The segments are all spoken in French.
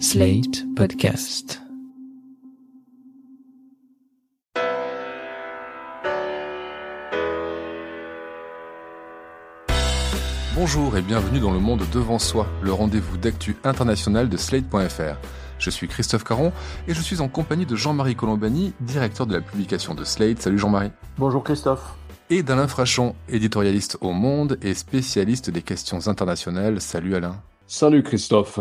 Slate Podcast. Bonjour et bienvenue dans le monde devant soi, le rendez-vous d'actu international de Slate.fr. Je suis Christophe Caron et je suis en compagnie de Jean-Marie Colombani, directeur de la publication de Slate. Salut Jean-Marie. Bonjour Christophe. Et d'Alain Frachon, éditorialiste au Monde et spécialiste des questions internationales. Salut Alain. Salut Christophe.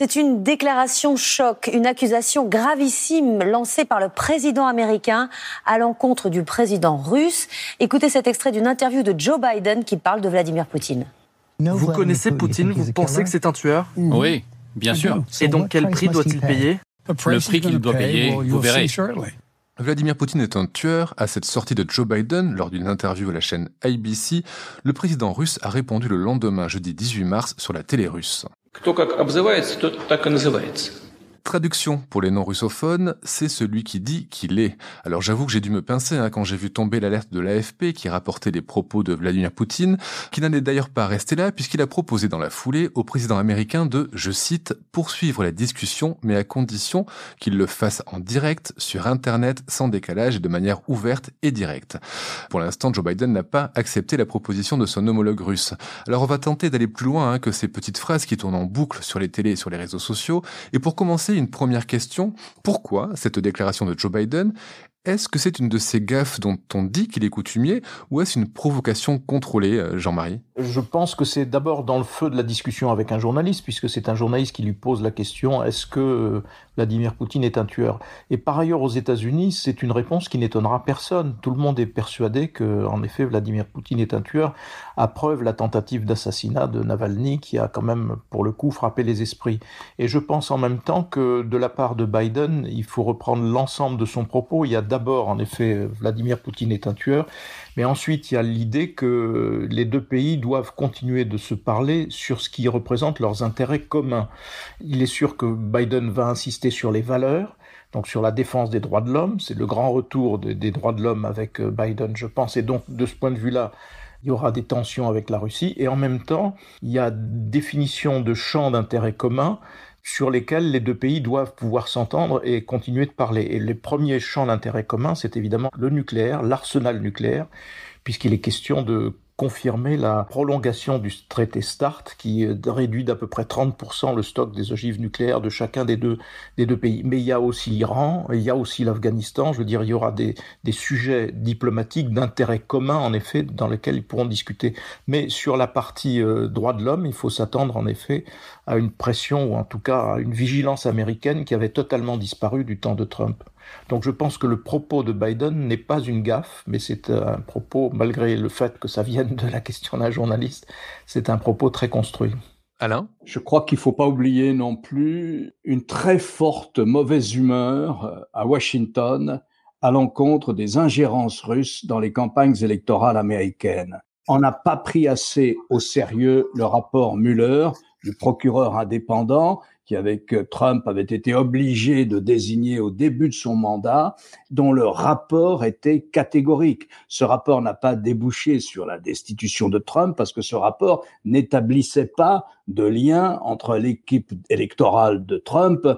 C'est une déclaration choc, une accusation gravissime lancée par le président américain à l'encontre du président russe. Écoutez cet extrait d'une interview de Joe Biden qui parle de Vladimir Poutine. Vous connaissez Poutine, vous pensez que c'est un tueur? Oui, bien sûr. Et donc quel prix doit-il payer? Le prix qu'il doit payer, vous verrez. Vladimir Poutine est un tueur. À cette sortie de Joe Biden, lors d'une interview à la chaîne ABC, le président russe a répondu le lendemain, jeudi 18 mars, sur la télé russe. Кто как обзывается, тот так и называется. Traduction pour les non-russophones, c'est celui qui dit qu'il est. Alors j'avoue que j'ai dû me pincer hein, quand j'ai vu tomber l'alerte de l'AFP qui rapportait les propos de Vladimir Poutine, qui n'en est d'ailleurs pas resté là puisqu'il a proposé dans la foulée au président américain de, je cite, poursuivre la discussion mais à condition qu'il le fasse en direct sur Internet sans décalage et de manière ouverte et directe. Pour l'instant, Joe Biden n'a pas accepté la proposition de son homologue russe. Alors on va tenter d'aller plus loin hein, que ces petites phrases qui tournent en boucle sur les télés et sur les réseaux sociaux. Et pour commencer, une première question. Pourquoi cette déclaration de Joe Biden est-ce que c'est une de ces gaffes dont on dit qu'il est coutumier ou est-ce une provocation contrôlée, euh, Jean-Marie? Je pense que c'est d'abord dans le feu de la discussion avec un journaliste, puisque c'est un journaliste qui lui pose la question est-ce que euh, Vladimir Poutine est un tueur? Et par ailleurs, aux États-Unis, c'est une réponse qui n'étonnera personne. Tout le monde est persuadé que, en effet, Vladimir Poutine est un tueur, à preuve la tentative d'assassinat de Navalny qui a quand même, pour le coup, frappé les esprits. Et je pense en même temps que de la part de Biden, il faut reprendre l'ensemble de son propos. Il y a d'abord, en effet, Vladimir Poutine est un tueur, mais ensuite il y a l'idée que les deux pays doivent continuer de se parler sur ce qui représente leurs intérêts communs. Il est sûr que Biden va insister sur les valeurs, donc sur la défense des droits de l'homme. C'est le grand retour des droits de l'homme avec Biden, je pense, et donc de ce point de vue-là, il y aura des tensions avec la Russie, et en même temps, il y a définition de champs d'intérêts communs sur lesquels les deux pays doivent pouvoir s'entendre et continuer de parler. Et les premiers champs d'intérêt commun, c'est évidemment le nucléaire, l'arsenal nucléaire, puisqu'il est question de confirmer la prolongation du traité START qui réduit d'à peu près 30% le stock des ogives nucléaires de chacun des deux, des deux pays. Mais il y a aussi l'Iran, il y a aussi l'Afghanistan, je veux dire, il y aura des, des sujets diplomatiques d'intérêt commun, en effet, dans lesquels ils pourront discuter. Mais sur la partie euh, droits de l'homme, il faut s'attendre, en effet, à une pression, ou en tout cas à une vigilance américaine qui avait totalement disparu du temps de Trump. Donc je pense que le propos de Biden n'est pas une gaffe, mais c'est un propos, malgré le fait que ça vienne de la question d'un journaliste, c'est un propos très construit. Alain? Je crois qu'il ne faut pas oublier non plus une très forte mauvaise humeur à Washington à l'encontre des ingérences russes dans les campagnes électorales américaines. On n'a pas pris assez au sérieux le rapport Mueller du procureur indépendant qui avec Trump avait été obligé de désigner au début de son mandat, dont le rapport était catégorique. Ce rapport n'a pas débouché sur la destitution de Trump parce que ce rapport n'établissait pas de lien entre l'équipe électorale de Trump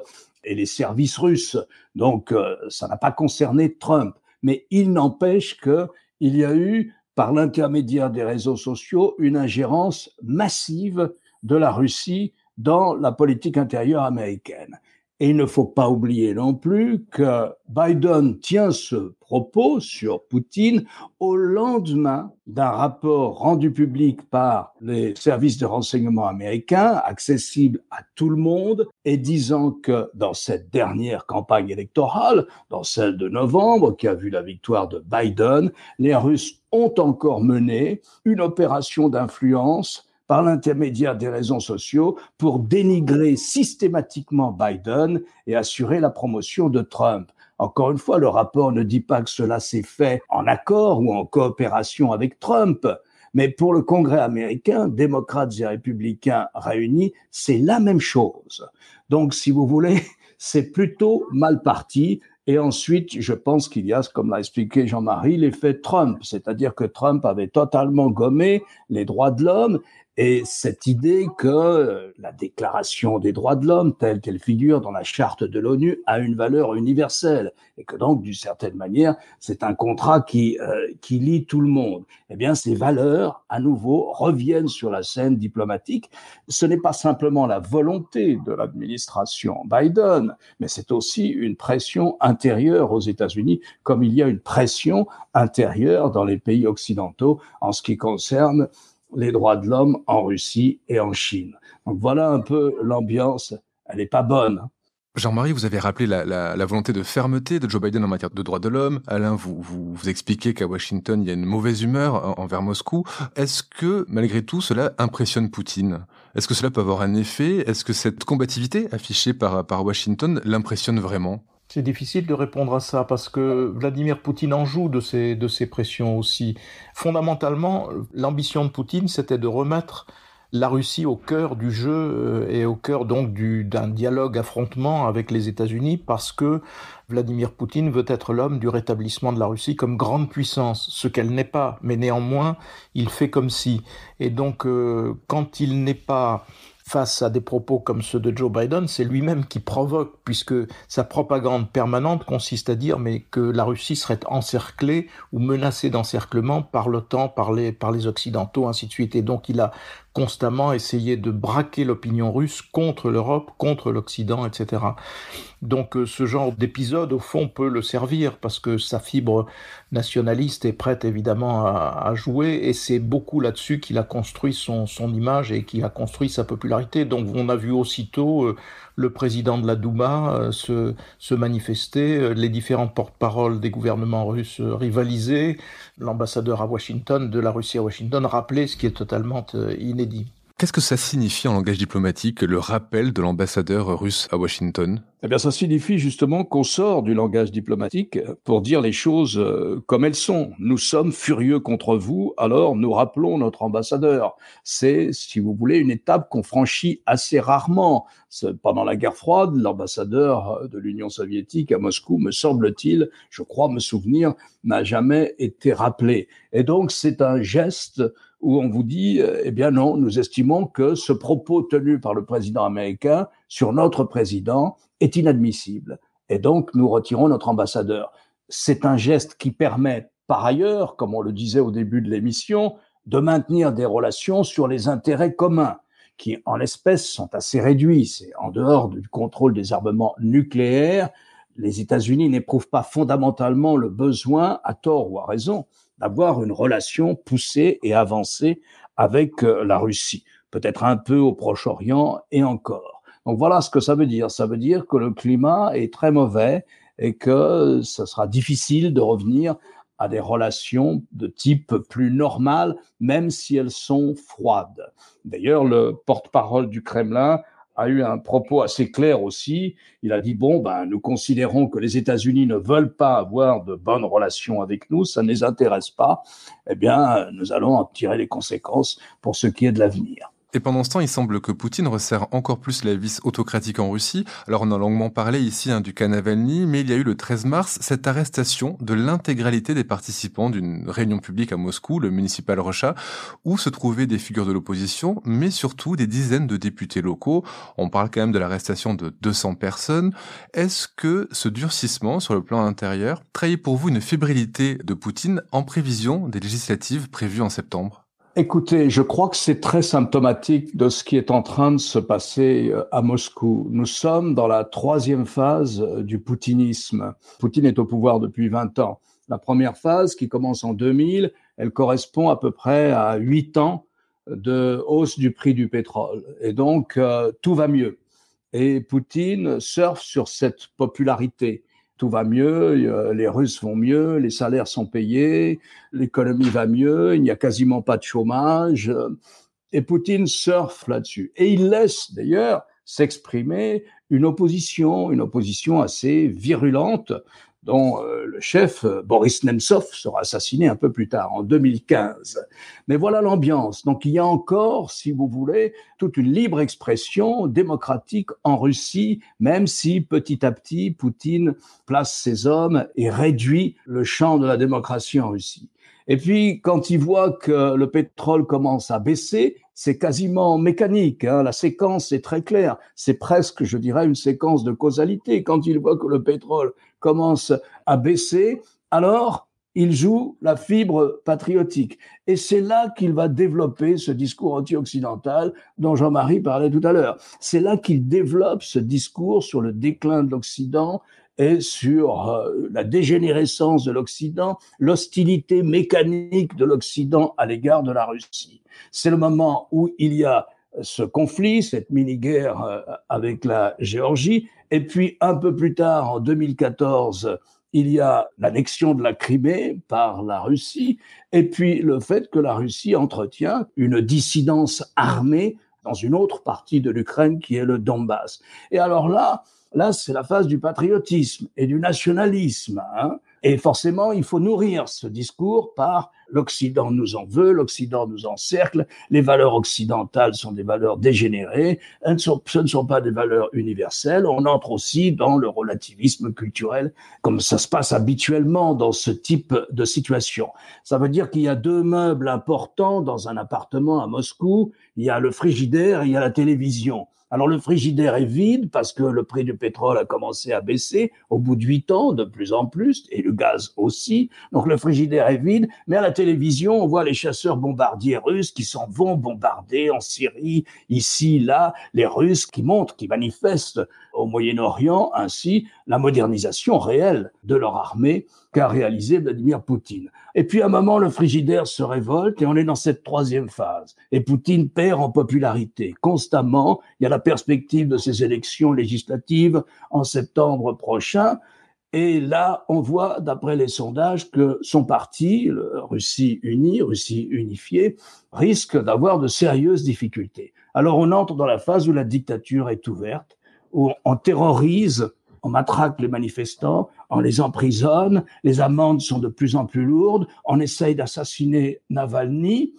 et les services russes. Donc, ça n'a pas concerné Trump. Mais il n'empêche que il y a eu, par l'intermédiaire des réseaux sociaux, une ingérence massive de la Russie dans la politique intérieure américaine. Et il ne faut pas oublier non plus que Biden tient ce propos sur Poutine au lendemain d'un rapport rendu public par les services de renseignement américains, accessible à tout le monde, et disant que dans cette dernière campagne électorale, dans celle de novembre, qui a vu la victoire de Biden, les Russes ont encore mené une opération d'influence par l'intermédiaire des réseaux sociaux pour dénigrer systématiquement Biden et assurer la promotion de Trump. Encore une fois, le rapport ne dit pas que cela s'est fait en accord ou en coopération avec Trump. Mais pour le Congrès américain, démocrates et républicains réunis, c'est la même chose. Donc, si vous voulez, c'est plutôt mal parti. Et ensuite, je pense qu'il y a, comme l'a expliqué Jean-Marie, l'effet Trump, c'est-à-dire que Trump avait totalement gommé les droits de l'homme Et cette idée que la déclaration des droits de l'homme, telle qu'elle figure dans la charte de l'ONU, a une valeur universelle et que donc, d'une certaine manière, c'est un contrat qui, euh, qui lie tout le monde. Eh bien, ces valeurs, à nouveau, reviennent sur la scène diplomatique. Ce n'est pas simplement la volonté de l'administration Biden, mais c'est aussi une pression intérieure aux États-Unis, comme il y a une pression intérieure dans les pays occidentaux en ce qui concerne les droits de l'homme en Russie et en Chine. Donc voilà un peu l'ambiance. Elle n'est pas bonne. Hein. Jean-Marie, vous avez rappelé la, volonté de fermeté de Joe Biden en matière de droits de l'homme. Alain, vous, vous, expliquez qu'à Washington, il y a une mauvaise humeur envers Moscou. Est-ce que, malgré tout, cela impressionne Poutine? Est-ce que cela peut avoir un effet? Est-ce que cette combativité affichée par Washington l'impressionne vraiment? C'est difficile de répondre à ça parce que Vladimir Poutine en joue de ces, de ces pressions aussi. Fondamentalement, l'ambition de Poutine, c'était de remettre la Russie au cœur du jeu euh, et au cœur donc d'un dialogue affrontement avec les États-Unis parce que Vladimir Poutine veut être l'homme du rétablissement de la Russie comme grande puissance, ce qu'elle n'est pas, mais néanmoins il fait comme si. Et donc euh, quand il n'est pas face à des propos comme ceux de Joe Biden, c'est lui-même qui provoque, puisque sa propagande permanente consiste à dire mais que la Russie serait encerclée ou menacée d'encerclement par l'OTAN, par les, par les Occidentaux, ainsi de suite. Et donc il a constamment essayé de braquer l'opinion russe contre l'Europe, contre l'Occident, etc. Donc euh, ce genre d'épisode, au fond, peut le servir parce que sa fibre nationaliste est prête évidemment à, jouer et c'est beaucoup là-dessus qu'il a construit son, son image et qu'il a construit sa popularité. Donc on a vu aussitôt euh, le président de la Douma euh, se, manifester, les différents porte-paroles des gouvernements russes rivaliser, l'ambassadeur à Washington, de la Russie à Washington, rappeler ce qui est totalement inédit. Qu'est-ce que ça signifie en langage diplomatique, le rappel de l'ambassadeur russe à Washington? Eh bien, ça signifie justement qu'on sort du langage diplomatique pour dire les choses euh, comme elles sont. Nous sommes furieux contre vous, alors nous rappelons notre ambassadeur. C'est, si vous voulez, une étape qu'on franchit assez rarement. Pendant la guerre froide, l'ambassadeur de l'Union soviétique à Moscou, me semble-t-il, je crois me souvenir, n'a jamais été rappelé. Et donc, c'est un geste où on vous dit, euh, eh bien non, nous estimons que ce propos tenu par le président américain sur notre président est inadmissible. Et donc, nous retirons notre ambassadeur. C'est un geste qui permet, par ailleurs, comme on le disait au début de l'émission, de maintenir des relations sur les intérêts communs, qui en l'espèce sont assez réduits. C'est en dehors du contrôle des armements nucléaires. Les États-Unis n'éprouvent pas fondamentalement le besoin, à tort ou à raison, d'avoir une relation poussée et avancée avec euh, la Russie, peut-être un peu au Proche-Orient et encore. Donc voilà ce que ça veut dire. Ça veut dire que le climat est très mauvais et que ce sera difficile de revenir à des relations de type plus normal, même si elles sont froides. D'ailleurs, le porte-parole du Kremlin a eu un propos assez clair aussi. Il a dit bon, ben, nous considérons que les États-Unis ne veulent pas avoir de bonnes relations avec nous, ça ne les intéresse pas. Eh bien, nous allons en tirer les conséquences pour ce qui est de l'avenir. Et pendant ce temps, il semble que Poutine resserre encore plus la vis autocratique en Russie. Alors on a longuement parlé ici hein, du cas Navalny, mais il y a eu le 13 mars cette arrestation de l'intégralité des participants d'une réunion publique à Moscou, le municipal Rocha, où se trouvaient des figures de l'opposition, mais surtout des dizaines de députés locaux. On parle quand même de l'arrestation de 200 personnes. Est-ce que ce durcissement sur le plan intérieur trahit pour vous une fébrilité de Poutine en prévision des législatives prévues en septembre? Écoutez, je crois que c'est très symptomatique de ce qui est en train de se passer euh, à Moscou. Nous sommes dans la troisième phase euh, du poutinisme. Poutine est au pouvoir depuis 20 ans. La première phase, qui commence en 2000, elle correspond à peu près à 8 ans de hausse du prix du pétrole. Et donc, euh, tout va mieux. Et Poutine surfe sur cette popularité tout va mieux, les Russes vont mieux, les salaires sont payés, l'économie va mieux, il n'y a quasiment pas de chômage. Et Poutine surfe là-dessus. Et il laisse d'ailleurs s'exprimer une opposition, une opposition assez virulente dont euh, le chef euh, Boris Nemtsov sera assassiné un peu plus tard, en 2015. Mais voilà l'ambiance. Donc il y a encore, si vous voulez, toute une libre expression démocratique en Russie, même si petit à petit Poutine place ses hommes et réduit le champ de la démocratie en Russie. Et puis, quand il voit que le pétrole commence à baisser, c'est quasiment mécanique. Hein. La séquence est très claire. C'est presque, je dirais, une séquence de causalité. Quand il voit que le pétrole commence à baisser, alors il joue la fibre patriotique. Et c'est là qu'il va développer ce discours anti-occidental dont Jean-Marie parlait tout à l'heure. C'est là qu'il développe ce discours sur le déclin de l'Occident et sur euh, la dégénérescence de l'Occident, l'hostilité mécanique de l'Occident à l'égard de la Russie. C'est le moment où il y a ce conflit, cette mini-guerre euh, avec la Géorgie, et puis un peu plus tard, en 2014, il y a l'annexion de la Crimée par la Russie, et puis le fait que la Russie entretient une dissidence armée dans une autre partie de l'Ukraine qui est le Donbass. Et alors là, là, c'est la phase du patriotisme et du nationalisme. Hein et forcément, il faut nourrir ce discours par l'Occident nous en veut, l'Occident nous encercle, les valeurs occidentales sont des valeurs dégénérées, ce ne sont pas des valeurs universelles. On entre aussi dans le relativisme culturel, comme ça se passe habituellement dans ce type de situation. Ça veut dire qu'il y a deux meubles importants dans un appartement à Moscou. Il y a le frigidaire et il y a la télévision. Alors le frigidaire est vide parce que le prix du pétrole a commencé à baisser au bout de huit ans de plus en plus et le gaz aussi. Donc le frigidaire est vide, mais à la télévision on voit les chasseurs bombardiers russes qui s'en vont bombarder en Syrie, ici, là, les Russes qui montrent, qui manifestent au Moyen-Orient ainsi la modernisation réelle de leur armée qu'a réalisé Vladimir Poutine. Et puis à un moment, le frigidaire se révolte et on est dans cette troisième phase. Et Poutine perd en popularité constamment. Il y a la perspective de ces élections législatives en septembre prochain. Et là, on voit, d'après les sondages, que son parti, Russie unie, Russie unifiée, risque d'avoir de sérieuses difficultés. Alors on entre dans la phase où la dictature est ouverte, où on terrorise on matraque les manifestants, on les emprisonne, les amendes sont de plus en plus lourdes, on essaye d'assassiner Navalny,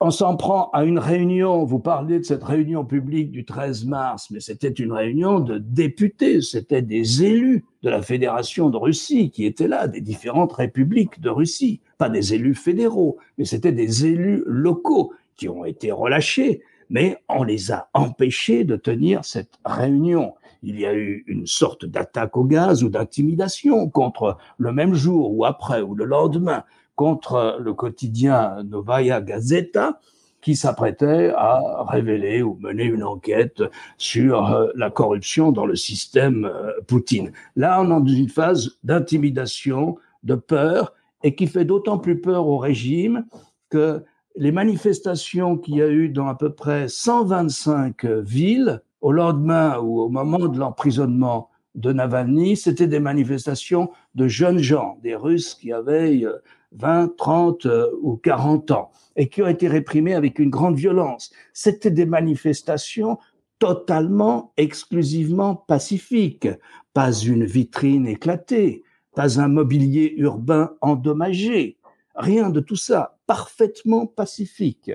on s'en prend à une réunion, vous parlez de cette réunion publique du 13 mars, mais c'était une réunion de députés, c'était des élus de la Fédération de Russie qui étaient là, des différentes républiques de Russie, pas des élus fédéraux, mais c'était des élus locaux qui ont été relâchés, mais on les a empêchés de tenir cette réunion il y a eu une sorte d'attaque au gaz ou d'intimidation contre le même jour ou après ou le lendemain contre le quotidien Novaya Gazeta qui s'apprêtait à révéler ou mener une enquête sur euh, la corruption dans le système euh, Poutine. Là, on est dans une phase d'intimidation, de peur, et qui fait d'autant plus peur au régime que les manifestations qu'il y a eu dans à peu près 125 villes au lendemain ou au moment de l'emprisonnement de Navalny, c'était des manifestations de jeunes gens, des Russes qui avaient 20, euh, 30 euh, ou 40 ans et qui ont été réprimés avec une grande violence. C'était des manifestations totalement, exclusivement pacifiques. Pas une vitrine éclatée, pas un mobilier urbain endommagé, rien de tout ça, parfaitement pacifique.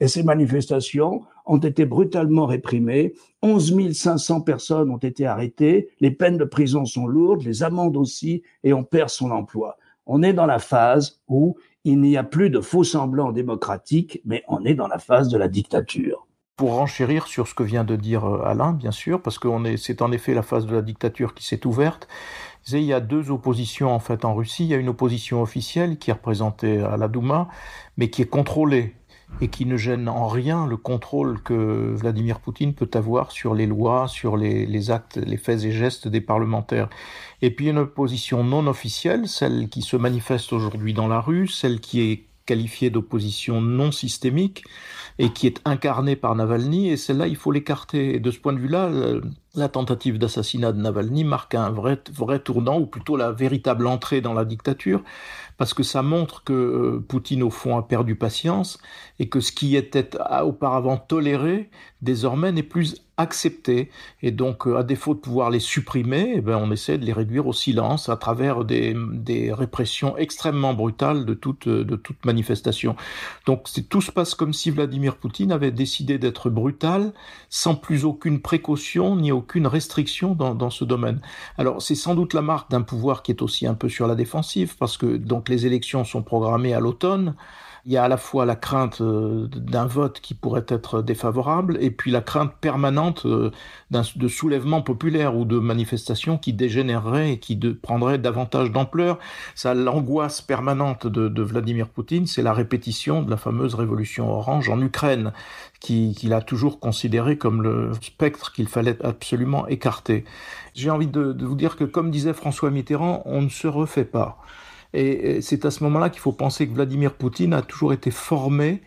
Et ces manifestations ont été brutalement réprimées. 11 500 personnes ont été arrêtées. Les peines de prison sont lourdes, les amendes aussi, et on perd son emploi. On est dans la phase où il n'y a plus de faux semblants démocratiques, mais on est dans la phase de la dictature. Pour renchérir sur ce que vient de dire euh, Alain, bien sûr, parce que c'est en effet la phase de la dictature qui s'est ouverte. Il y a deux oppositions en fait en Russie. Il y a une opposition officielle qui est représentée à la Douma, mais qui est contrôlée et qui ne gêne en rien le contrôle que Vladimir Poutine peut avoir sur les lois, sur les, actes, les faits et gestes des parlementaires. Et puis une opposition non officielle, celle qui se manifeste aujourd'hui dans la rue, celle qui est qualifiée d'opposition non systémique et qui est incarnée par Navalny, et celle-là, il faut l'écarter. Et de ce point de vue-là, la tentative d'assassinat de Navalny marque un vrai, vrai tournant, ou plutôt la véritable entrée dans la dictature, parce que ça montre que euh, Poutine, au fond, a perdu patience et que ce qui était auparavant toléré, désormais n'est plus accepté. Et donc, euh, à défaut de pouvoir les supprimer, eh ben, on essaie de les réduire au silence à travers des, des répressions extrêmement brutales de toute, de toute manifestation. Donc, tout se passe comme si Vladimir Poutine avait décidé d'être brutal, sans plus aucune précaution ni aucune restriction dans, dans ce domaine. Alors c'est sans doute la marque d'un pouvoir qui est aussi un peu sur la défensive, parce que donc les élections sont programmées à l'automne. Il y a à la fois la crainte euh, d'un vote qui pourrait être défavorable et puis la crainte permanente euh, de soulèvement populaire ou de manifestations qui dégénéreraient et qui prendraient davantage d'ampleur. Ça, l'angoisse permanente de, Vladimir Poutine, c'est la répétition de la fameuse révolution orange en Ukraine, qu'il a toujours considéré comme le spectre qu'il fallait absolument écarter. J'ai envie de vous dire que, comme disait François Mitterrand, on ne se refait pas. Et c'est à ce moment-là qu'il faut penser que Vladimir Poutine a toujours été formé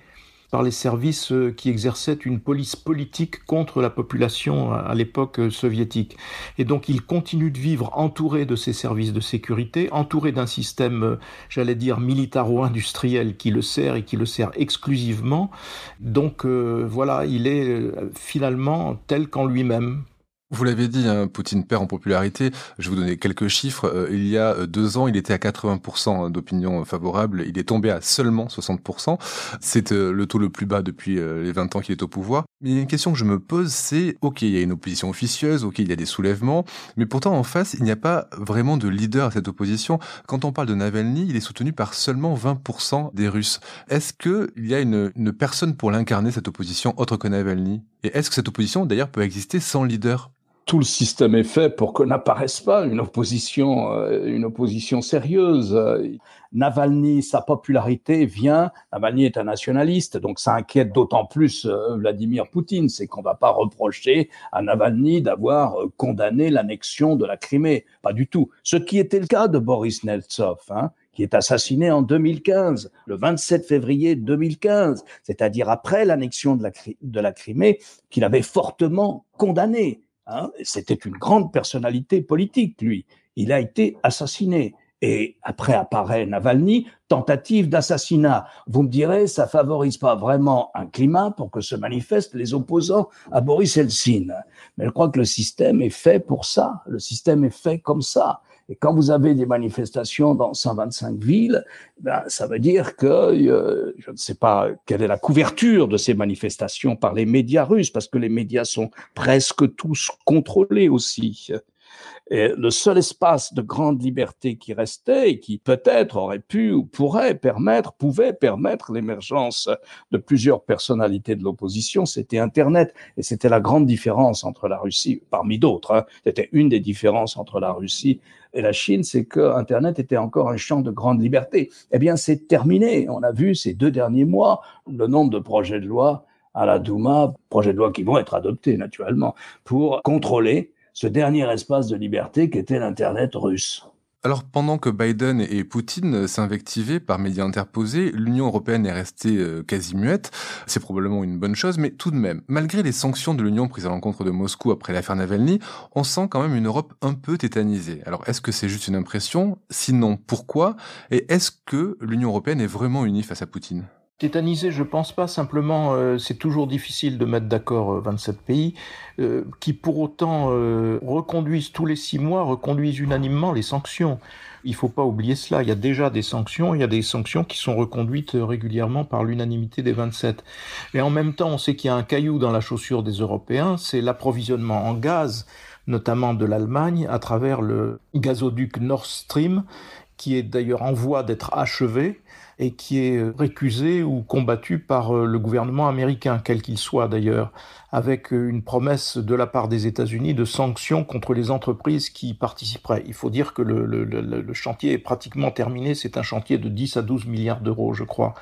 par les services euh, qui exerçaient une police politique contre la population à l'époque euh, soviétique. Et donc il continue de vivre entouré de ces services de sécurité, entouré d'un système, euh, j'allais dire, militaro-industriel qui le sert et qui le sert exclusivement. Donc voilà, il est finalement tel qu'en lui-même. Vous l'avez dit, hein, Poutine perd en popularité. Je vais vous donner quelques chiffres. Euh, il y a euh, deux ans, il était à 80% d'opinion favorable. Il est tombé à seulement 60%. C'est euh, le taux le plus bas depuis les 20 ans qu'il est au pouvoir. Mais une question que je me pose, c'est, OK, il y a une opposition officieuse, OK, il y a des soulèvements, mais pourtant en face, il n'y a pas vraiment de leader à cette opposition. Quand on parle de Navalny, il est soutenu par seulement 20% des Russes. Est-ce qu'il y a une, une personne pour l'incarner, cette opposition, autre que Navalny? Et est-ce que cette opposition, d'ailleurs, peut exister sans leader? Tout le système est fait pour que n'apparaisse pas une opposition, euh, une opposition sérieuse. Navalny, sa popularité vient. Navalny est un nationaliste, donc ça inquiète d'autant plus euh, Vladimir Poutine. C'est qu'on va pas reprocher à Navalny d'avoir euh, condamné l'annexion de la Crimée. Pas du tout. Ce qui était le cas de Boris Nemtsov, hein, qui est assassiné en 2015, le 27 février 2015, c'est-à-dire après l'annexion de la, de la Crimée, qu'il avait fortement condamné. Hein, c'était une grande personnalité politique, lui. Il a été assassiné. Et après apparaît Navalny, tentative d'assassinat. Vous me direz, ça favorise pas vraiment un climat pour que se manifestent les opposants à Boris Helsin. Mais je crois que le système est fait pour ça. Le système est fait comme ça. Et quand vous avez des manifestations dans 125 villes, ben, ça veut dire que euh, je ne sais pas quelle est la couverture de ces manifestations par les médias russes, parce que les médias sont presque tous contrôlés aussi. Et le seul espace de grande liberté qui restait et qui peut-être aurait pu ou pourrait permettre, pouvait permettre l'émergence de plusieurs personnalités de l'opposition, c'était Internet. Et c'était la grande différence entre la Russie, parmi d'autres, hein. c'était une des différences entre la Russie et la Chine, c'est que Internet était encore un champ de grande liberté. Eh bien, c'est terminé. On a vu ces deux derniers mois le nombre de projets de loi à la Douma, projets de loi qui vont être adoptés naturellement, pour contrôler ce dernier espace de liberté qu'était l'Internet russe. Alors pendant que Biden et Poutine s'invectivaient par médias interposés, l'Union européenne est restée euh, quasi muette. C'est probablement une bonne chose, mais tout de même, malgré les sanctions de l'Union prises à l'encontre de Moscou après l'affaire Navalny, on sent quand même une Europe un peu tétanisée. Alors est-ce que c'est juste une impression? Sinon, pourquoi? Et est-ce que l'Union européenne est vraiment unie face à Poutine? Tétanisé, je pense pas. Simplement, euh, c'est toujours difficile de mettre d'accord 27 euh, pays euh, qui, pour autant, reconduisent tous les six mois, reconduisent unanimement les sanctions. Il faut pas oublier cela. Il y a déjà des sanctions. Il y a des sanctions qui sont reconduites régulièrement par l'unanimité des 27. Et en même temps, on sait qu'il y a un caillou dans la chaussure des Européens. C'est l'approvisionnement en gaz, notamment de l'Allemagne, à travers le gazoduc Nord Stream, qui est d'ailleurs en voie d'être achevé et qui est euh, récusé ou combattu par euh, le gouvernement américain, quel qu'il soit d'ailleurs, avec euh, une promesse de la part des États-Unis de sanctions contre les entreprises qui participeraient. Il faut dire que le, le, le chantier est pratiquement terminé, c'est un chantier de 10 à 12 milliards d'euros, je crois.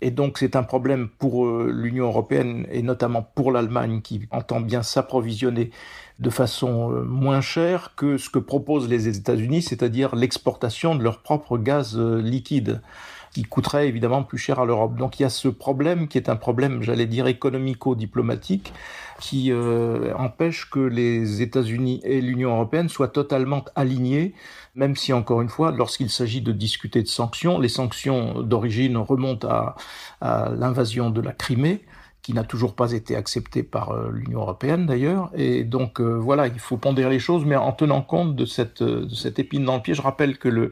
Et donc c'est un problème pour l'Union européenne et notamment pour l'Allemagne qui entend bien s'approvisionner de façon moins chère que ce que proposent les États-Unis, c'est-à-dire l'exportation de leur propre gaz liquide qui coûterait évidemment plus cher à l'Europe. Donc il y a ce problème qui est un problème, j'allais dire, économico-diplomatique, qui euh, empêche que les États-Unis et l'Union européenne soient totalement alignés, même si, encore une fois, lorsqu'il s'agit de discuter de sanctions, les sanctions d'origine remontent à, à l'invasion de la Crimée, qui n'a toujours pas été acceptée par euh, l'Union européenne d'ailleurs. Et donc euh, voilà, il faut pondérer les choses, mais en tenant compte de cette, cette épine dans le pied. Je rappelle que le,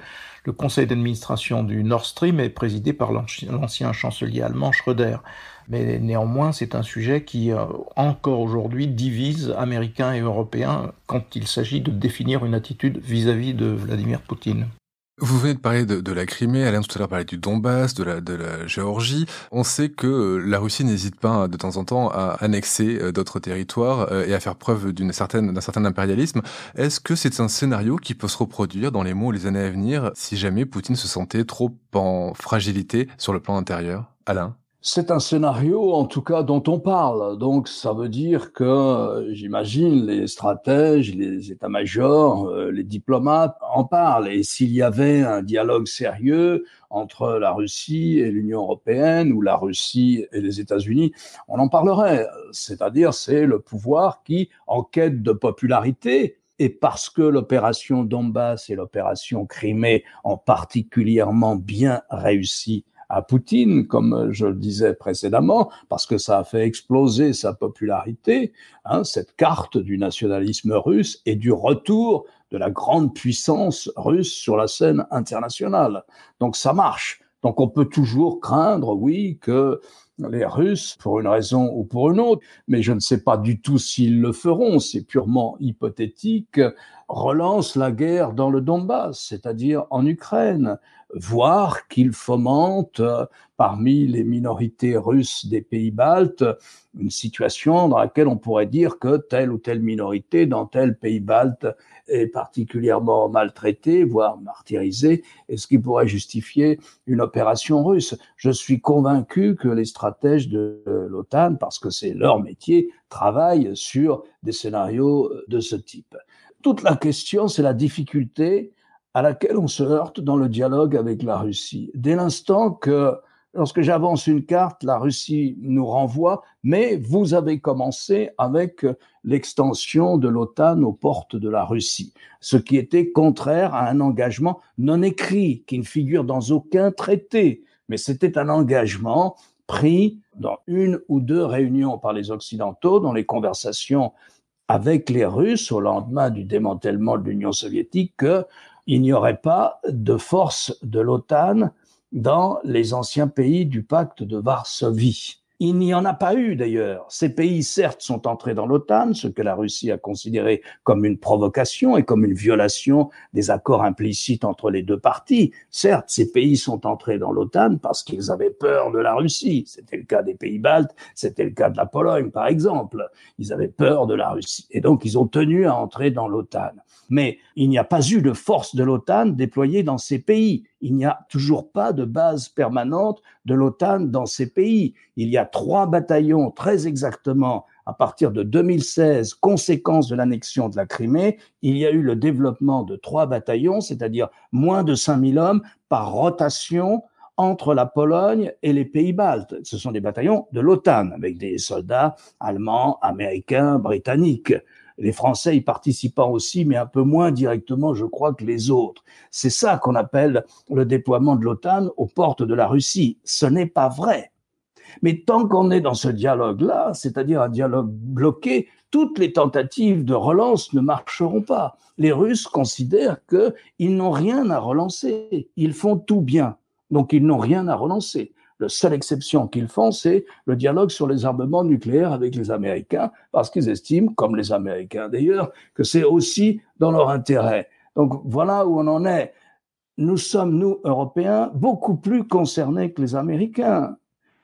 conseil d'administration du Nord Stream est présidé par l'ancien chancelier allemand Schröder. Mais néanmoins, c'est un sujet qui, euh, encore aujourd'hui, divise Américains et Européens quand il s'agit de définir une attitude vis-à-vis de Vladimir Poutine. Vous venez de parler de, la Crimée, Alain tout à l'heure parlait du Donbass, de la, de la Géorgie. On sait que euh, la Russie n'hésite pas de temps en temps à annexer euh, d'autres territoires et à faire preuve d'une certaine, d'un certain impérialisme. Est-ce que c'est un scénario qui peut se reproduire dans les mois ou les années à venir si jamais Poutine se sentait trop en fragilité sur le plan intérieur? Alain? C'est un scénario, en tout cas, dont on parle. Donc, ça veut dire que, j'imagine, les stratèges, les états-majors, euh, les diplomates en parlent. Et s'il y avait un dialogue sérieux entre la Russie et l'Union européenne, ou la Russie et les États-Unis, on en parlerait. C'est-à-dire, c'est le pouvoir qui, en quête de popularité, et parce que l'opération Donbass et l'opération Crimée ont particulièrement bien réussi à Poutine, comme je le disais précédemment, parce que ça a fait exploser sa popularité, hein, cette carte du nationalisme russe et du retour de la grande puissance russe sur la scène internationale. Donc ça marche. Donc on peut toujours craindre, oui, que les Russes, pour une raison ou pour une autre, mais je ne sais pas du tout s'ils le feront, c'est purement hypothétique, relancent la guerre dans le Donbass, c'est-à-dire en Ukraine, voire qu'ils fomentent euh, parmi les minorités russes des pays baltes une situation dans laquelle on pourrait dire que telle ou telle minorité dans tel pays balte est particulièrement maltraitée, voire martyrisée, et ce qui pourrait justifier une opération russe. Je suis convaincu que les stratèges de l'OTAN, parce que c'est leur métier, travaillent sur des scénarios de ce type. Toute la question, c'est la difficulté à laquelle on se heurte dans le dialogue avec la Russie. Dès l'instant que lorsque j'avance une carte, la Russie nous renvoie, mais vous avez commencé avec l'extension de l'OTAN aux portes de la Russie, ce qui était contraire à un engagement non écrit, qui ne figure dans aucun traité, mais c'était un engagement pris dans une ou deux réunions par les Occidentaux, dans les conversations avec les Russes au lendemain du démantèlement de l'Union soviétique, qu'il n'y aurait pas de force de l'OTAN dans les anciens pays du pacte de Varsovie. Il n'y en a pas eu d'ailleurs. Ces pays, certes, sont entrés dans l'OTAN, ce que la Russie a considéré comme une provocation et comme une violation des accords implicites entre les deux parties. Certes, ces pays sont entrés dans l'OTAN parce qu'ils avaient peur de la Russie. C'était le cas des pays baltes, c'était le cas de la Pologne, par exemple. Ils avaient peur de la Russie. Et donc, ils ont tenu à entrer dans l'OTAN. Mais il n'y a pas eu de force de l'OTAN déployée dans ces pays. Il n'y a toujours pas de base permanente de l'OTAN dans ces pays. Il y a trois bataillons très exactement à partir de 2016, conséquence de l'annexion de la Crimée, il y a eu le développement de trois bataillons, c'est-à-dire moins de 5000 hommes par rotation entre la Pologne et les pays baltes. Ce sont des bataillons de l'OTAN, avec des soldats allemands, américains, britanniques les Français y participant aussi, mais un peu moins directement, je crois, que les autres. C'est ça qu'on appelle le déploiement de l'OTAN aux portes de la Russie. Ce n'est pas vrai. Mais tant qu'on est dans ce dialogue-là, c'est-à-dire un dialogue bloqué, toutes les tentatives de relance ne marcheront pas. Les Russes considèrent qu'ils n'ont rien à relancer. Ils font tout bien. Donc ils n'ont rien à relancer. La seule exception qu'ils font, c'est le dialogue sur les armements nucléaires avec les Américains, parce qu'ils estiment, comme les Américains d'ailleurs, que c'est aussi dans leur intérêt. Donc voilà où on en est. Nous sommes, nous, Européens, beaucoup plus concernés que les Américains.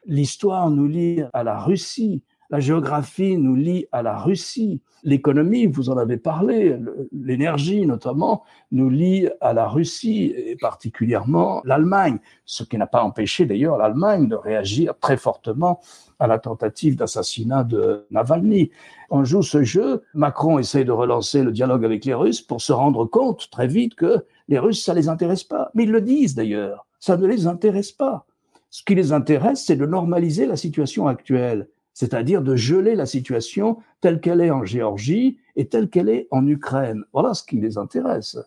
L'histoire nous lie à la Russie. La géographie nous lie à la Russie. L'économie, vous en avez parlé, l'énergie notamment, nous lie à la Russie et particulièrement l'Allemagne, ce qui n'a pas empêché d'ailleurs l'Allemagne de réagir très fortement à la tentative d'assassinat de Navalny. On joue ce jeu, Macron essaye de relancer le dialogue avec les Russes pour se rendre compte très vite que les Russes, ça les intéresse pas. Mais ils le disent d'ailleurs, ça ne les intéresse pas. Ce qui les intéresse, c'est de normaliser la situation actuelle c'est-à-dire de geler la situation telle qu'elle est en Géorgie et telle qu'elle est en Ukraine. Voilà ce qui les intéresse.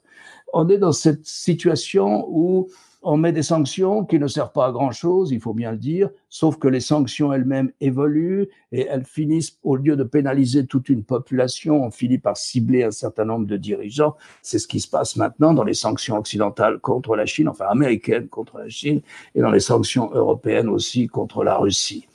On est dans cette situation où on met des sanctions qui ne servent pas à grand-chose, il faut bien le dire, sauf que les sanctions elles-mêmes évoluent et elles finissent, au lieu de pénaliser toute une population, on finit par cibler un certain nombre de dirigeants. C'est ce qui se passe maintenant dans les sanctions occidentales contre la Chine, enfin américaines contre la Chine, et dans les sanctions européennes aussi contre la Russie.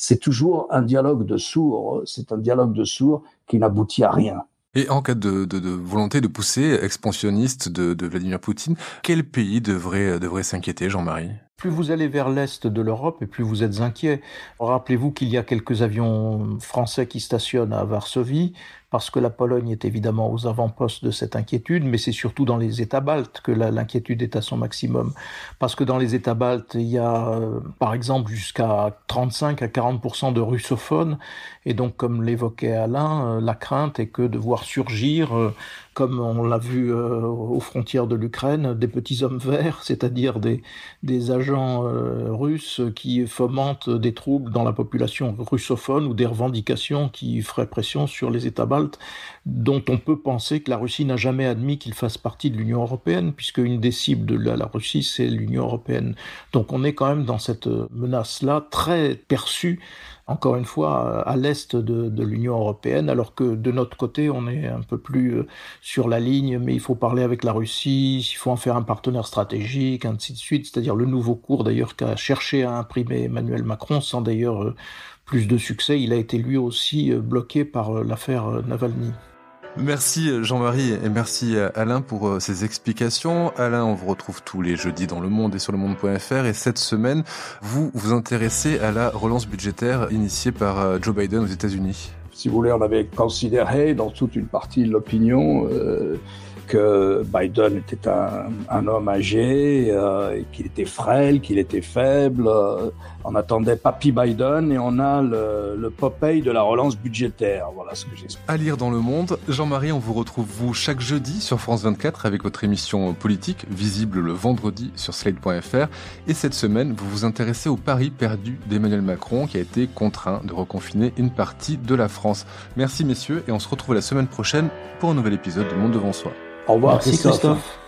C'est toujours un dialogue de sourds. C'est un dialogue de sourds qui n'aboutit à rien. Et en cas de, de, de, volonté de pousser expansionniste de, de Vladimir Poutine, quel pays devrait, devrait s'inquiéter, Jean-Marie? Plus vous allez vers l'est de l'Europe et plus vous êtes inquiet. Rappelez-vous qu'il y a quelques avions français qui stationnent à Varsovie, parce que la Pologne est évidemment aux avant-postes de cette inquiétude, mais c'est surtout dans les États baltes que l'inquiétude est à son maximum. Parce que dans les États baltes, il y a euh, par exemple jusqu'à 35 à 40% de russophones, et donc comme l'évoquait Alain, euh, la crainte est que de voir surgir euh, comme on l'a vu euh, aux frontières de l'Ukraine, des petits hommes verts, c'est-à-dire des, agents euh, russes qui fomentent des troubles dans la population russophone ou des revendications qui feraient pression sur les États baltes, dont on peut penser que la Russie n'a jamais admis qu'ils fassent partie de l'Union européenne, puisque une des cibles de la, la Russie, c'est l'Union européenne. Donc on est quand même dans cette menace-là très perçue encore une fois, à l'est de, l'Union européenne, alors que de notre côté, on est un peu plus euh, sur la ligne, mais il faut parler avec la Russie, il faut en faire un partenaire stratégique, ainsi de suite, c'est-à-dire le nouveau cours d'ailleurs qu'a cherché à imprimer Emmanuel Macron, sans d'ailleurs euh, plus de succès, il a été lui aussi euh, bloqué par l'affaire Navalny. Merci Jean-Marie et merci Alain pour euh, ces explications. Alain, on vous retrouve tous les jeudis dans Le Monde et sur le monde.fr et cette semaine, vous vous intéressez à la relance budgétaire initiée par euh, Joe Biden aux États-Unis. Si vous voulez, on avait considéré dans toute une partie de l'opinion euh, que Biden était un, homme âgé, euh, qu'il était frêle, qu'il était faible. Euh, on attendait Papy Biden et on a le, le Popeye de la relance budgétaire. Voilà ce que j'espère. À lire dans le monde, Jean-Marie, on vous retrouve vous chaque jeudi sur France 24 avec votre émission politique, visible le vendredi sur slate.fr. Et cette semaine, vous vous intéressez au pari perdu d'Emmanuel Macron qui a été contraint de reconfiner une partie de la France. Merci messieurs et on se retrouve la semaine prochaine pour un nouvel épisode de Monde devant soi. Au revoir, Merci Christophe.